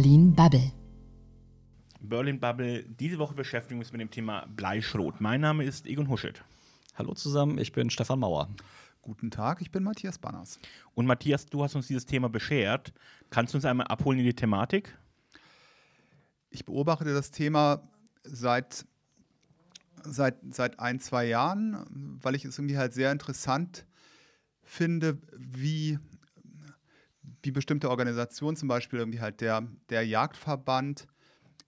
Berlin Bubble. Berlin Bubble. Diese Woche beschäftigen wir uns mit dem Thema Bleischrot. Mein Name ist Egon Huschet. Hallo zusammen, ich bin Stefan Mauer. Guten Tag, ich bin Matthias Banners. Und Matthias, du hast uns dieses Thema beschert. Kannst du uns einmal abholen in die Thematik? Ich beobachte das Thema seit, seit, seit ein, zwei Jahren, weil ich es irgendwie halt sehr interessant finde, wie, wie bestimmte Organisationen, zum Beispiel irgendwie halt der, der Jagdverband,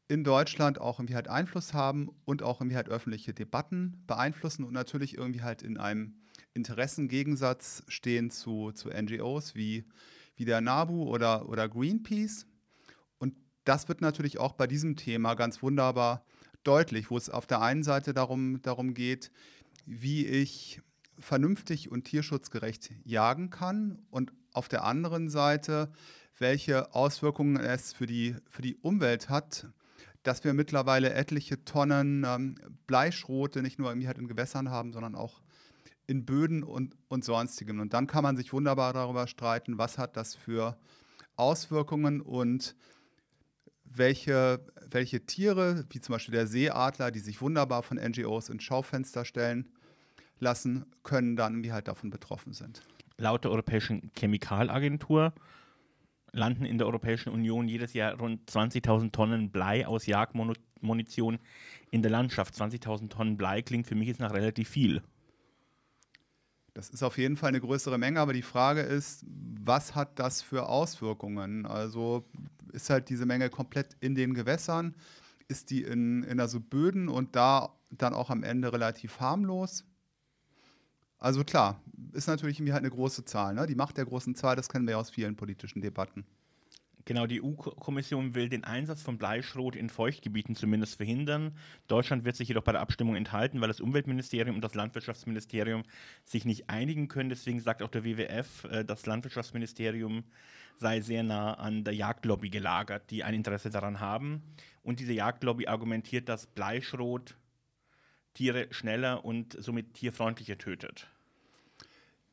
in Deutschland auch irgendwie halt Einfluss haben und auch irgendwie halt öffentliche Debatten beeinflussen und natürlich irgendwie halt in einem Interessengegensatz stehen zu, zu NGOs wie, wie der NABU oder, oder Greenpeace. Und das wird natürlich auch bei diesem Thema ganz wunderbar deutlich, wo es auf der einen Seite darum, darum geht, wie ich vernünftig und tierschutzgerecht jagen kann und auf der anderen Seite, welche Auswirkungen es für die, für die Umwelt hat, dass wir mittlerweile etliche Tonnen ähm, Bleischrote nicht nur halt in Gewässern haben, sondern auch in Böden und, und sonstigem. Und dann kann man sich wunderbar darüber streiten, was hat das für Auswirkungen und welche, welche Tiere, wie zum Beispiel der Seeadler, die sich wunderbar von NGOs ins Schaufenster stellen lassen, können dann wie halt davon betroffen sind. Laut der Europäischen Chemikalagentur landen in der Europäischen Union jedes Jahr rund 20.000 Tonnen Blei aus Jagdmunition in der Landschaft. 20.000 Tonnen Blei klingt für mich jetzt nach relativ viel. Das ist auf jeden Fall eine größere Menge, aber die Frage ist, was hat das für Auswirkungen? Also ist halt diese Menge komplett in den Gewässern? Ist die in, in also Böden und da dann auch am Ende relativ harmlos? Also klar, ist natürlich irgendwie halt eine große Zahl. Ne? Die Macht der großen Zahl, das kennen wir aus vielen politischen Debatten. Genau, die EU-Kommission will den Einsatz von Bleischrot in Feuchtgebieten zumindest verhindern. Deutschland wird sich jedoch bei der Abstimmung enthalten, weil das Umweltministerium und das Landwirtschaftsministerium sich nicht einigen können. Deswegen sagt auch der WWF, äh, das Landwirtschaftsministerium sei sehr nah an der Jagdlobby gelagert, die ein Interesse daran haben. Und diese Jagdlobby argumentiert, dass Bleischrot Tiere schneller und somit tierfreundlicher tötet.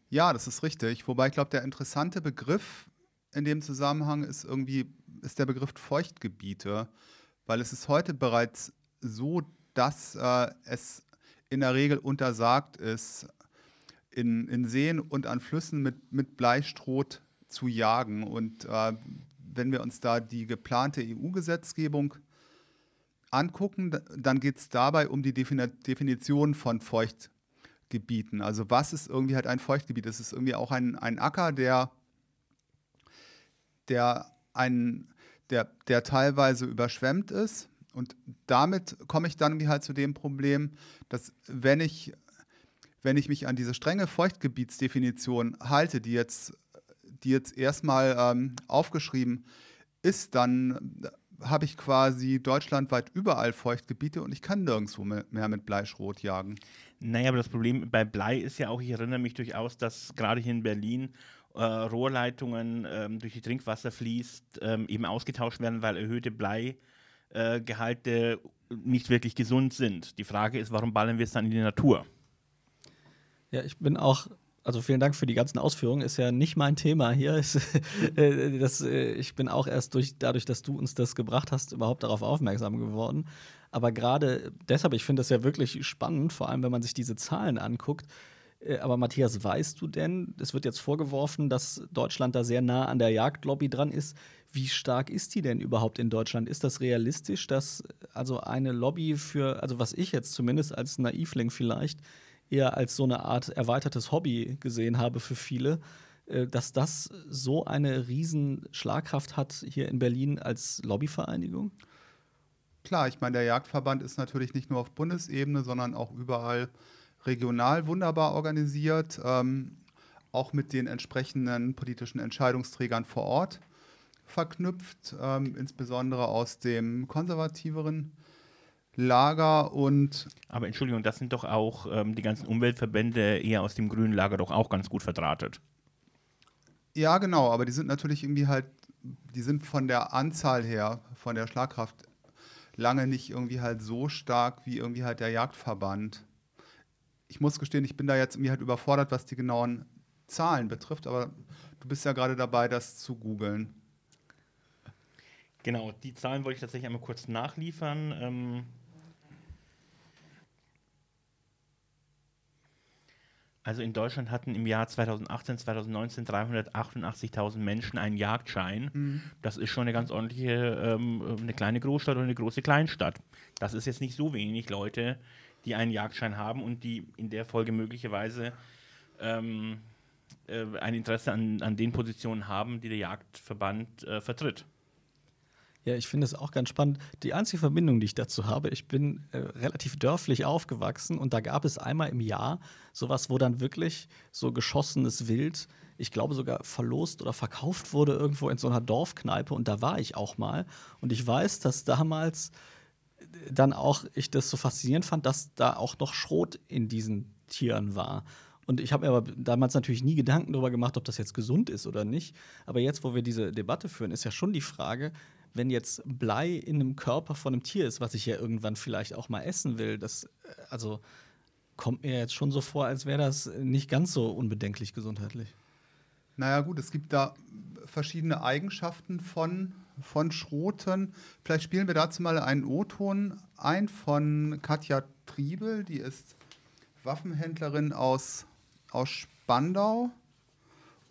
Ja, das ist richtig. Wobei ich glaube, der interessante Begriff in dem Zusammenhang ist irgendwie ist der Begriff Feuchtgebiete, weil es ist heute bereits so, dass äh, es in der Regel untersagt ist, in, in Seen und an Flüssen mit, mit Bleistroh zu jagen. Und äh, wenn wir uns da die geplante EU-Gesetzgebung angucken, dann geht es dabei um die Definition von Feuchtgebieten. Also was ist irgendwie halt ein Feuchtgebiet? Das ist irgendwie auch ein, ein Acker, der, der, ein, der, der teilweise überschwemmt ist. Und damit komme ich dann halt zu dem Problem, dass wenn ich, wenn ich mich an diese strenge Feuchtgebietsdefinition halte, die jetzt, die jetzt erstmal ähm, aufgeschrieben ist, dann habe ich quasi deutschlandweit überall Feuchtgebiete und ich kann nirgendwo mehr mit Bleischrot jagen. Naja, aber das Problem bei Blei ist ja auch, ich erinnere mich durchaus, dass gerade hier in Berlin äh, Rohrleitungen ähm, durch die Trinkwasser fließt, ähm, eben ausgetauscht werden, weil erhöhte Bleigehalte äh, nicht wirklich gesund sind. Die Frage ist, warum ballern wir es dann in die Natur? Ja, ich bin auch also vielen Dank für die ganzen Ausführungen. Ist ja nicht mein Thema hier. Ist, äh, das, äh, ich bin auch erst durch, dadurch, dass du uns das gebracht hast, überhaupt darauf aufmerksam geworden. Aber gerade deshalb, ich finde das ja wirklich spannend, vor allem wenn man sich diese Zahlen anguckt. Äh, aber Matthias, weißt du denn, es wird jetzt vorgeworfen, dass Deutschland da sehr nah an der Jagdlobby dran ist. Wie stark ist die denn überhaupt in Deutschland? Ist das realistisch, dass also eine Lobby für, also was ich jetzt zumindest als Naivling vielleicht eher als so eine Art erweitertes Hobby gesehen habe für viele, äh, dass das so eine riesen Schlagkraft hat hier in Berlin als Lobbyvereinigung? Klar, ich meine, der Jagdverband ist natürlich nicht nur auf Bundesebene, sondern auch überall regional wunderbar organisiert, ähm, auch mit den entsprechenden politischen Entscheidungsträgern vor Ort verknüpft, ähm, insbesondere aus dem konservativeren Lager und. Aber Entschuldigung, das sind doch auch ähm, die ganzen Umweltverbände eher aus dem grünen Lager doch auch ganz gut verdrahtet. Ja, genau, aber die sind natürlich irgendwie halt, die sind von der Anzahl her, von der Schlagkraft lange nicht irgendwie halt so stark wie irgendwie halt der Jagdverband. Ich muss gestehen, ich bin da jetzt irgendwie halt überfordert, was die genauen Zahlen betrifft, aber du bist ja gerade dabei, das zu googeln. Genau, die Zahlen wollte ich tatsächlich einmal kurz nachliefern. Ähm also in Deutschland hatten im Jahr 2018, 2019 388.000 Menschen einen Jagdschein. Mhm. Das ist schon eine ganz ordentliche, ähm, eine kleine Großstadt oder eine große Kleinstadt. Das ist jetzt nicht so wenig Leute, die einen Jagdschein haben und die in der Folge möglicherweise ähm, äh, ein Interesse an, an den Positionen haben, die der Jagdverband äh, vertritt. Ja, ich finde es auch ganz spannend. Die einzige Verbindung, die ich dazu habe, ich bin äh, relativ dörflich aufgewachsen und da gab es einmal im Jahr sowas, wo dann wirklich so geschossenes Wild, ich glaube sogar verlost oder verkauft wurde irgendwo in so einer Dorfkneipe und da war ich auch mal. Und ich weiß, dass damals dann auch ich das so faszinierend fand, dass da auch noch Schrot in diesen Tieren war. Und ich habe mir aber damals natürlich nie Gedanken darüber gemacht, ob das jetzt gesund ist oder nicht. Aber jetzt, wo wir diese Debatte führen, ist ja schon die Frage, wenn jetzt Blei in einem Körper von einem Tier ist, was ich ja irgendwann vielleicht auch mal essen will, das äh, also kommt mir jetzt schon so vor, als wäre das nicht ganz so unbedenklich gesundheitlich. Naja, gut, es gibt da verschiedene Eigenschaften von, von Schroten. Vielleicht spielen wir dazu mal einen O-Ton ein von Katja Triebel, die ist Waffenhändlerin aus, aus Spandau.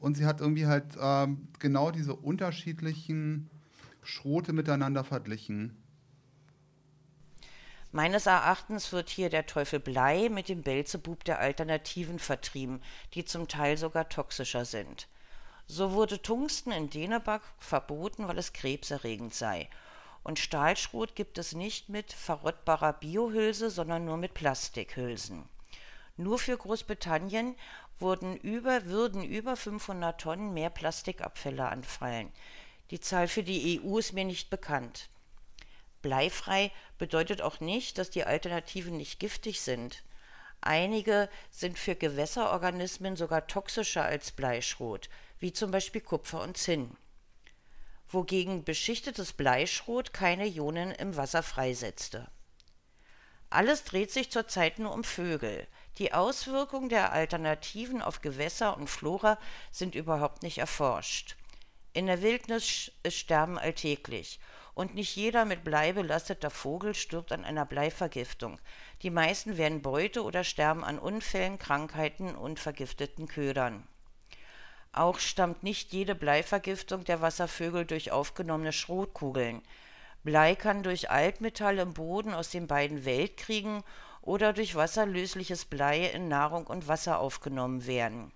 Und sie hat irgendwie halt ähm, genau diese unterschiedlichen Schrote miteinander verglichen. Meines Erachtens wird hier der Teufel Blei mit dem Belzebub der Alternativen vertrieben, die zum Teil sogar toxischer sind. So wurde Tungsten in Dänemark verboten, weil es krebserregend sei. Und Stahlschrot gibt es nicht mit verrottbarer Biohülse, sondern nur mit Plastikhülsen. Nur für Großbritannien wurden über, würden über 500 Tonnen mehr Plastikabfälle anfallen. Die Zahl für die EU ist mir nicht bekannt. Bleifrei bedeutet auch nicht, dass die Alternativen nicht giftig sind. Einige sind für Gewässerorganismen sogar toxischer als Bleischrot, wie zum Beispiel Kupfer und Zinn. Wogegen beschichtetes Bleischrot keine Ionen im Wasser freisetzte. Alles dreht sich zurzeit nur um Vögel. Die Auswirkungen der Alternativen auf Gewässer und Flora sind überhaupt nicht erforscht. In der Wildnis Sterben alltäglich. Und nicht jeder mit Blei belasteter Vogel stirbt an einer Bleivergiftung. Die meisten werden Beute oder sterben an Unfällen, Krankheiten und vergifteten Ködern. Auch stammt nicht jede Bleivergiftung der Wasservögel durch aufgenommene Schrotkugeln. Blei kann durch Altmetall im Boden aus den beiden Weltkriegen oder durch wasserlösliches Blei in Nahrung und Wasser aufgenommen werden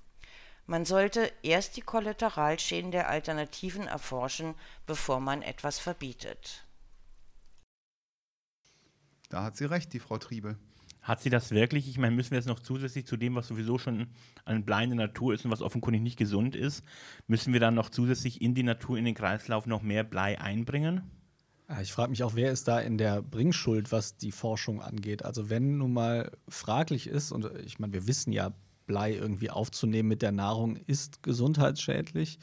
man sollte erst die Kollateralschäden der Alternativen erforschen, bevor man etwas verbietet. Da hat sie recht, die Frau Triebel. Hat sie das wirklich? Ich meine, müssen wir jetzt noch zusätzlich zu dem, was sowieso schon an Blei in der Natur ist und was offenkundig nicht gesund ist, müssen wir dann noch zusätzlich in die Natur, in den Kreislauf noch mehr Blei einbringen? Ich frage mich auch, wer ist da in der Bringschuld, was die Forschung angeht? Also wenn nun mal fraglich ist, und ich meine, wir wissen ja, Blei irgendwie aufzunehmen mit der Nahrung ist gesundheitsschädlich.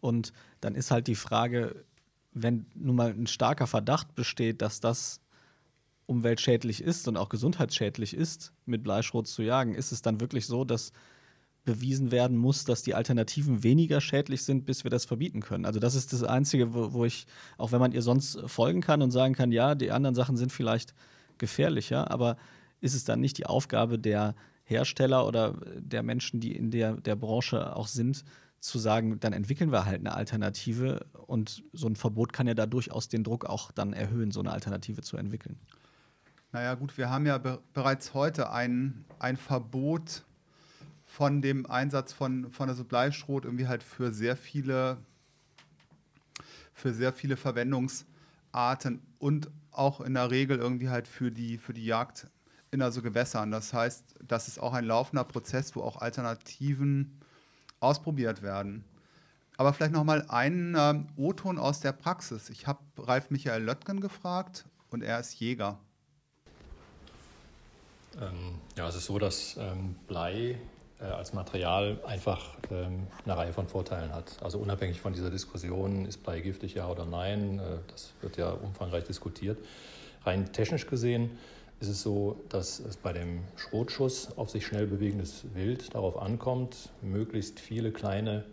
Und dann ist halt die Frage, wenn nun mal ein starker Verdacht besteht, dass das umweltschädlich ist und auch gesundheitsschädlich ist, mit Bleischrot zu jagen, ist es dann wirklich so, dass bewiesen werden muss, dass die Alternativen weniger schädlich sind, bis wir das verbieten können. Also das ist das Einzige, wo, wo ich, auch wenn man ihr sonst folgen kann und sagen kann, ja, die anderen Sachen sind vielleicht gefährlicher, aber ist es dann nicht die Aufgabe der Hersteller oder der Menschen, die in der, der Branche auch sind, zu sagen, dann entwickeln wir halt eine Alternative und so ein Verbot kann ja da durchaus den Druck auch dann erhöhen, so eine Alternative zu entwickeln. Naja gut, wir haben ja be bereits heute ein, ein Verbot von dem Einsatz von, von also Bleischrot irgendwie halt für sehr viele für sehr viele Verwendungsarten und auch in der Regel irgendwie halt für die, für die Jagd in also Gewässern. Das heißt, das ist auch ein laufender Prozess, wo auch Alternativen ausprobiert werden. Aber vielleicht noch mal einen ähm, O-Ton aus der Praxis. Ich habe Ralf Michael Löttgen gefragt und er ist Jäger. Ähm, ja, es ist so, dass ähm, Blei äh, als Material einfach ähm, eine Reihe von Vorteilen hat. Also unabhängig von dieser Diskussion, ist Blei giftig, ja oder nein, äh, das wird ja umfangreich diskutiert. Rein technisch gesehen ist es so, dass es bei dem Schrotschuss auf sich schnell bewegendes Wild darauf ankommt, möglichst viele kleine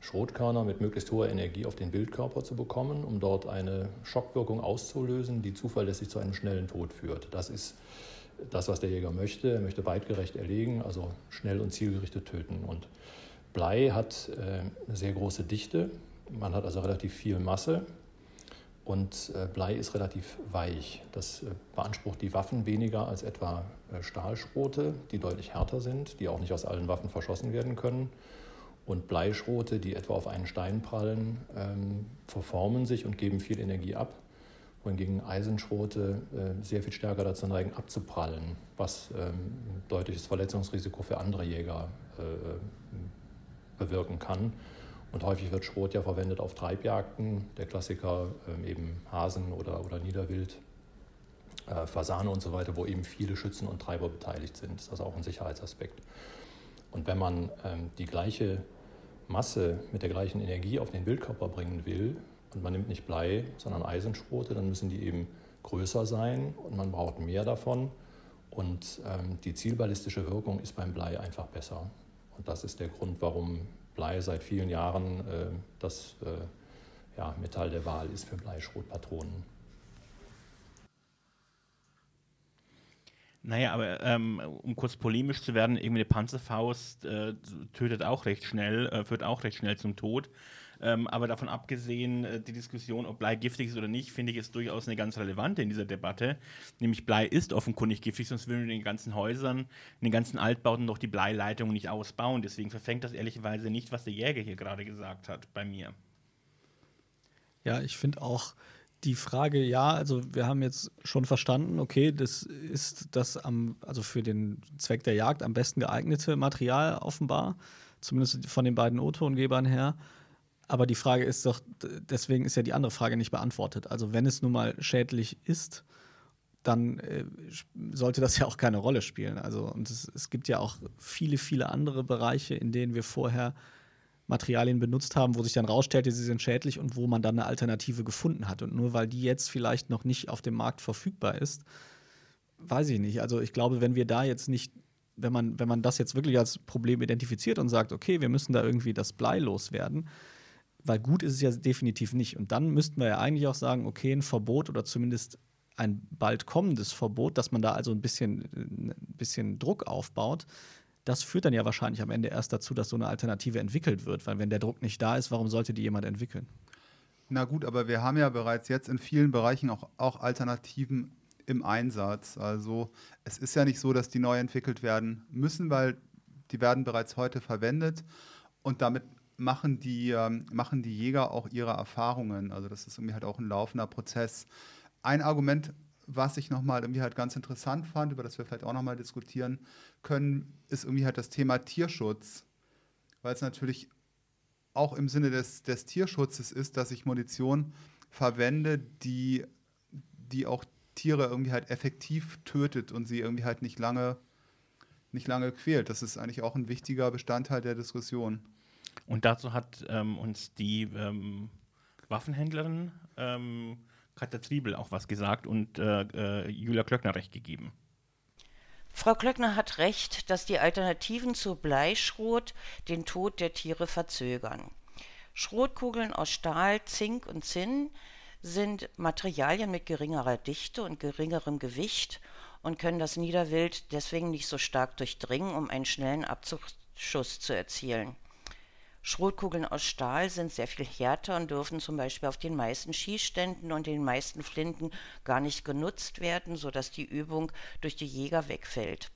Schrotkörner mit möglichst hoher Energie auf den Bildkörper zu bekommen, um dort eine Schockwirkung auszulösen, die zuverlässig zu einem schnellen Tod führt. Das ist das, was der Jäger möchte. Er möchte weitgerecht erlegen, also schnell und zielgerichtet töten. Und Blei hat äh, eine sehr große Dichte, man hat also relativ viel Masse und äh, Blei ist relativ weich. Das äh, beansprucht die Waffen weniger als etwa Stahlschrote, die deutlich härter sind, die auch nicht aus allen Waffen verschossen werden können. Und Bleischrote, die etwa auf einen Stein prallen, ähm, verformen sich und geben viel Energie ab wohingegen Eisenschrote äh, sehr viel stärker dazu neigen, abzuprallen, was ähm, ein deutliches Verletzungsrisiko für andere Jäger äh, bewirken kann. Und häufig wird Schrot ja verwendet auf Treibjagden, der Klassiker ähm, eben Hasen oder, oder Niederwild, äh, Fasane und so weiter, wo eben viele Schützen und Treiber beteiligt sind. Das ist also auch ein Sicherheitsaspekt. Und wenn man ähm, die gleiche Masse mit der gleichen Energie auf den Wildkörper bringen will, und man nimmt nicht Blei, sondern Eisenschrote, dann müssen die eben größer sein und man braucht mehr davon. Und ähm, die zielballistische Wirkung ist beim Blei einfach besser. Und das ist der Grund, warum Blei seit vielen Jahren äh, das äh, ja, Metall der Wahl ist für Bleischrotpatronen. Naja, aber ähm, um kurz polemisch zu werden, irgendwie eine Panzerfaust äh, tötet auch recht schnell, äh, führt auch recht schnell zum Tod. Ähm, aber davon abgesehen, äh, die Diskussion, ob Blei giftig ist oder nicht, finde ich, ist durchaus eine ganz relevante in dieser Debatte. Nämlich Blei ist offenkundig giftig, sonst würden wir in den ganzen Häusern, in den ganzen Altbauten doch die Bleileitung nicht ausbauen. Deswegen verfängt das ehrlicherweise nicht, was der Jäger hier gerade gesagt hat, bei mir. Ja, ich finde auch die Frage, ja, also wir haben jetzt schon verstanden, okay, das ist das am, also für den Zweck der Jagd am besten geeignete Material offenbar, zumindest von den beiden O-Tongebern her. Aber die Frage ist doch, deswegen ist ja die andere Frage nicht beantwortet. Also wenn es nun mal schädlich ist, dann äh, sollte das ja auch keine Rolle spielen. Also und es, es, gibt ja auch viele, viele andere Bereiche, in denen wir vorher Materialien benutzt haben, wo sich dann rausstellte, sie sind schädlich und wo man dann eine Alternative gefunden hat. Und nur weil die jetzt vielleicht noch nicht auf dem Markt verfügbar ist, weiß ich nicht. Also ich glaube, wenn wir da jetzt nicht, wenn man, wenn man das jetzt wirklich als Problem identifiziert und sagt, okay, wir müssen da irgendwie das Blei loswerden, weil gut ist es ja definitiv nicht. Und dann müssten wir ja eigentlich auch sagen, okay, ein Verbot oder zumindest ein bald kommendes Verbot, dass man da also ein bisschen, ein bisschen Druck aufbaut, das führt dann ja wahrscheinlich am Ende erst dazu, dass so eine Alternative entwickelt wird. Weil wenn der Druck nicht da ist, warum sollte die jemand entwickeln? Na gut, aber wir haben ja bereits jetzt in vielen Bereichen auch, auch Alternativen im Einsatz. Also es ist ja nicht so, dass die neu entwickelt werden müssen, weil die werden bereits heute verwendet und damit machen die, ähm, machen die Jäger auch ihre Erfahrungen. Also das ist irgendwie halt auch ein laufender Prozess. Ein Argument, was ich nochmal irgendwie halt ganz interessant fand, über das wir vielleicht auch nochmal diskutieren können, ist irgendwie halt das Thema Tierschutz. Weil es natürlich auch im Sinne des, des Tierschutzes ist, dass ich Munition verwende, die, die auch Tiere irgendwie halt effektiv tötet und sie irgendwie halt nicht lange, nicht lange quält. Das ist eigentlich auch ein wichtiger Bestandteil der Diskussion. Und dazu hat ähm, uns die ähm, Waffenhändlerin ähm, Katja Triebel auch was gesagt und äh, äh, Julia Klöckner recht gegeben. Frau Klöckner hat recht, dass die Alternativen zu Bleischrot den Tod der Tiere verzögern. Schrotkugeln aus Stahl, Zink und Zinn sind Materialien mit geringerer Dichte und geringerem Gewicht und können das Niederwild deswegen nicht so stark durchdringen, um einen schnellen Abzugsschuss zu erzielen. Schrotkugeln aus Stahl sind sehr viel härter und dürfen zum Beispiel auf den meisten Schießständen und den meisten Flinten gar nicht genutzt werden, sodass die Übung durch die Jäger wegfällt.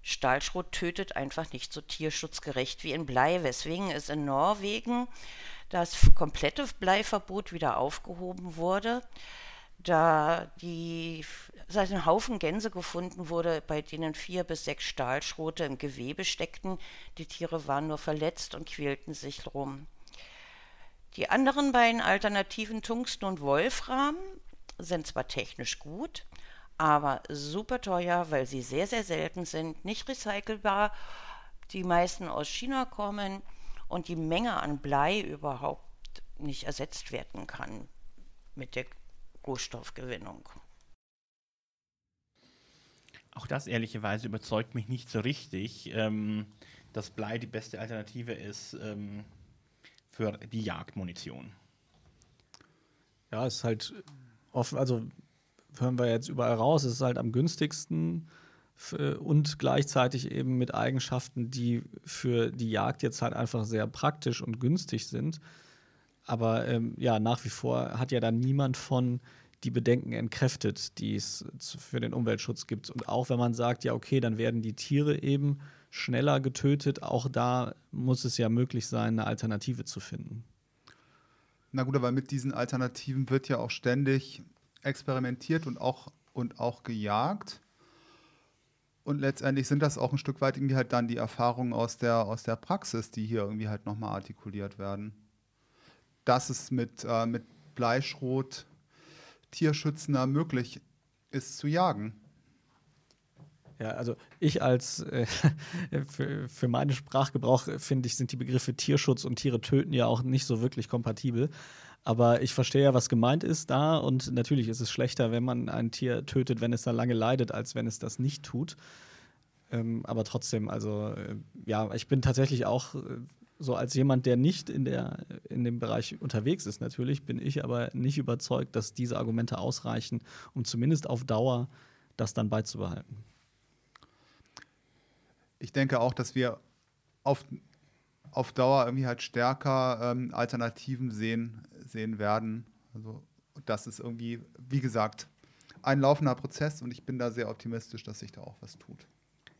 Stahlschrot tötet einfach nicht so tierschutzgerecht wie in Blei, weswegen es in Norwegen das komplette Bleiverbot wieder aufgehoben wurde da die seit ein Haufen Gänse gefunden wurde, bei denen vier bis sechs Stahlschrote im Gewebe steckten. Die Tiere waren nur verletzt und quälten sich rum. Die anderen beiden Alternativen Tungsten und Wolfram sind zwar technisch gut, aber super teuer, weil sie sehr, sehr selten sind, nicht recycelbar, die meisten aus China kommen und die Menge an Blei überhaupt nicht ersetzt werden kann mit der Rohstoffgewinnung. Auch das ehrlicherweise überzeugt mich nicht so richtig, ähm, dass Blei die beste Alternative ist. Ähm, für die Jagdmunition. Ja, es ist halt oft, also hören wir jetzt überall raus, es ist halt am günstigsten und gleichzeitig eben mit Eigenschaften, die für die Jagd jetzt halt einfach sehr praktisch und günstig sind. Aber ähm, ja, nach wie vor hat ja da niemand von die Bedenken entkräftet, die es für den Umweltschutz gibt. Und auch wenn man sagt, ja, okay, dann werden die Tiere eben schneller getötet, auch da muss es ja möglich sein, eine Alternative zu finden. Na gut, aber mit diesen Alternativen wird ja auch ständig experimentiert und auch, und auch gejagt. Und letztendlich sind das auch ein Stück weit irgendwie halt dann die Erfahrungen aus der, aus der Praxis, die hier irgendwie halt nochmal artikuliert werden. Dass es mit, äh, mit Bleischrot Tierschützender möglich ist zu jagen. Ja, also ich als äh, für, für meinen Sprachgebrauch finde ich, sind die Begriffe Tierschutz und Tiere töten ja auch nicht so wirklich kompatibel. Aber ich verstehe ja, was gemeint ist da. Und natürlich ist es schlechter, wenn man ein Tier tötet, wenn es da lange leidet, als wenn es das nicht tut. Ähm, aber trotzdem, also äh, ja, ich bin tatsächlich auch äh, so als jemand, der nicht in, der, in dem Bereich unterwegs ist, natürlich, bin ich aber nicht überzeugt, dass diese Argumente ausreichen, um zumindest auf Dauer das dann beizubehalten. Ich denke auch, dass wir auf, auf Dauer irgendwie halt stärker ähm, Alternativen sehen, sehen werden. Also das ist irgendwie, wie gesagt, ein laufender Prozess und ich bin da sehr optimistisch, dass sich da auch was tut.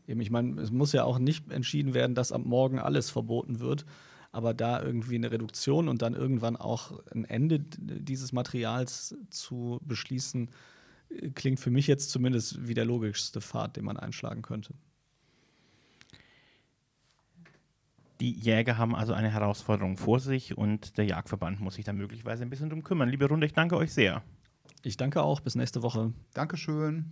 Eben, ich meine, es muss ja auch nicht entschieden werden, dass am Morgen alles verboten wird, aber da irgendwie eine Reduktion und dann irgendwann auch ein Ende dieses Materials zu beschließen, klingt für mich jetzt zumindest wie der logischste Pfad, den man einschlagen könnte. Die Jäger haben also eine Herausforderung vor sich und der Jagdverband muss sich da möglicherweise ein bisschen drum kümmern. Liebe Runde, ich danke euch sehr. Ich danke auch. Bis nächste Woche. Dankeschön.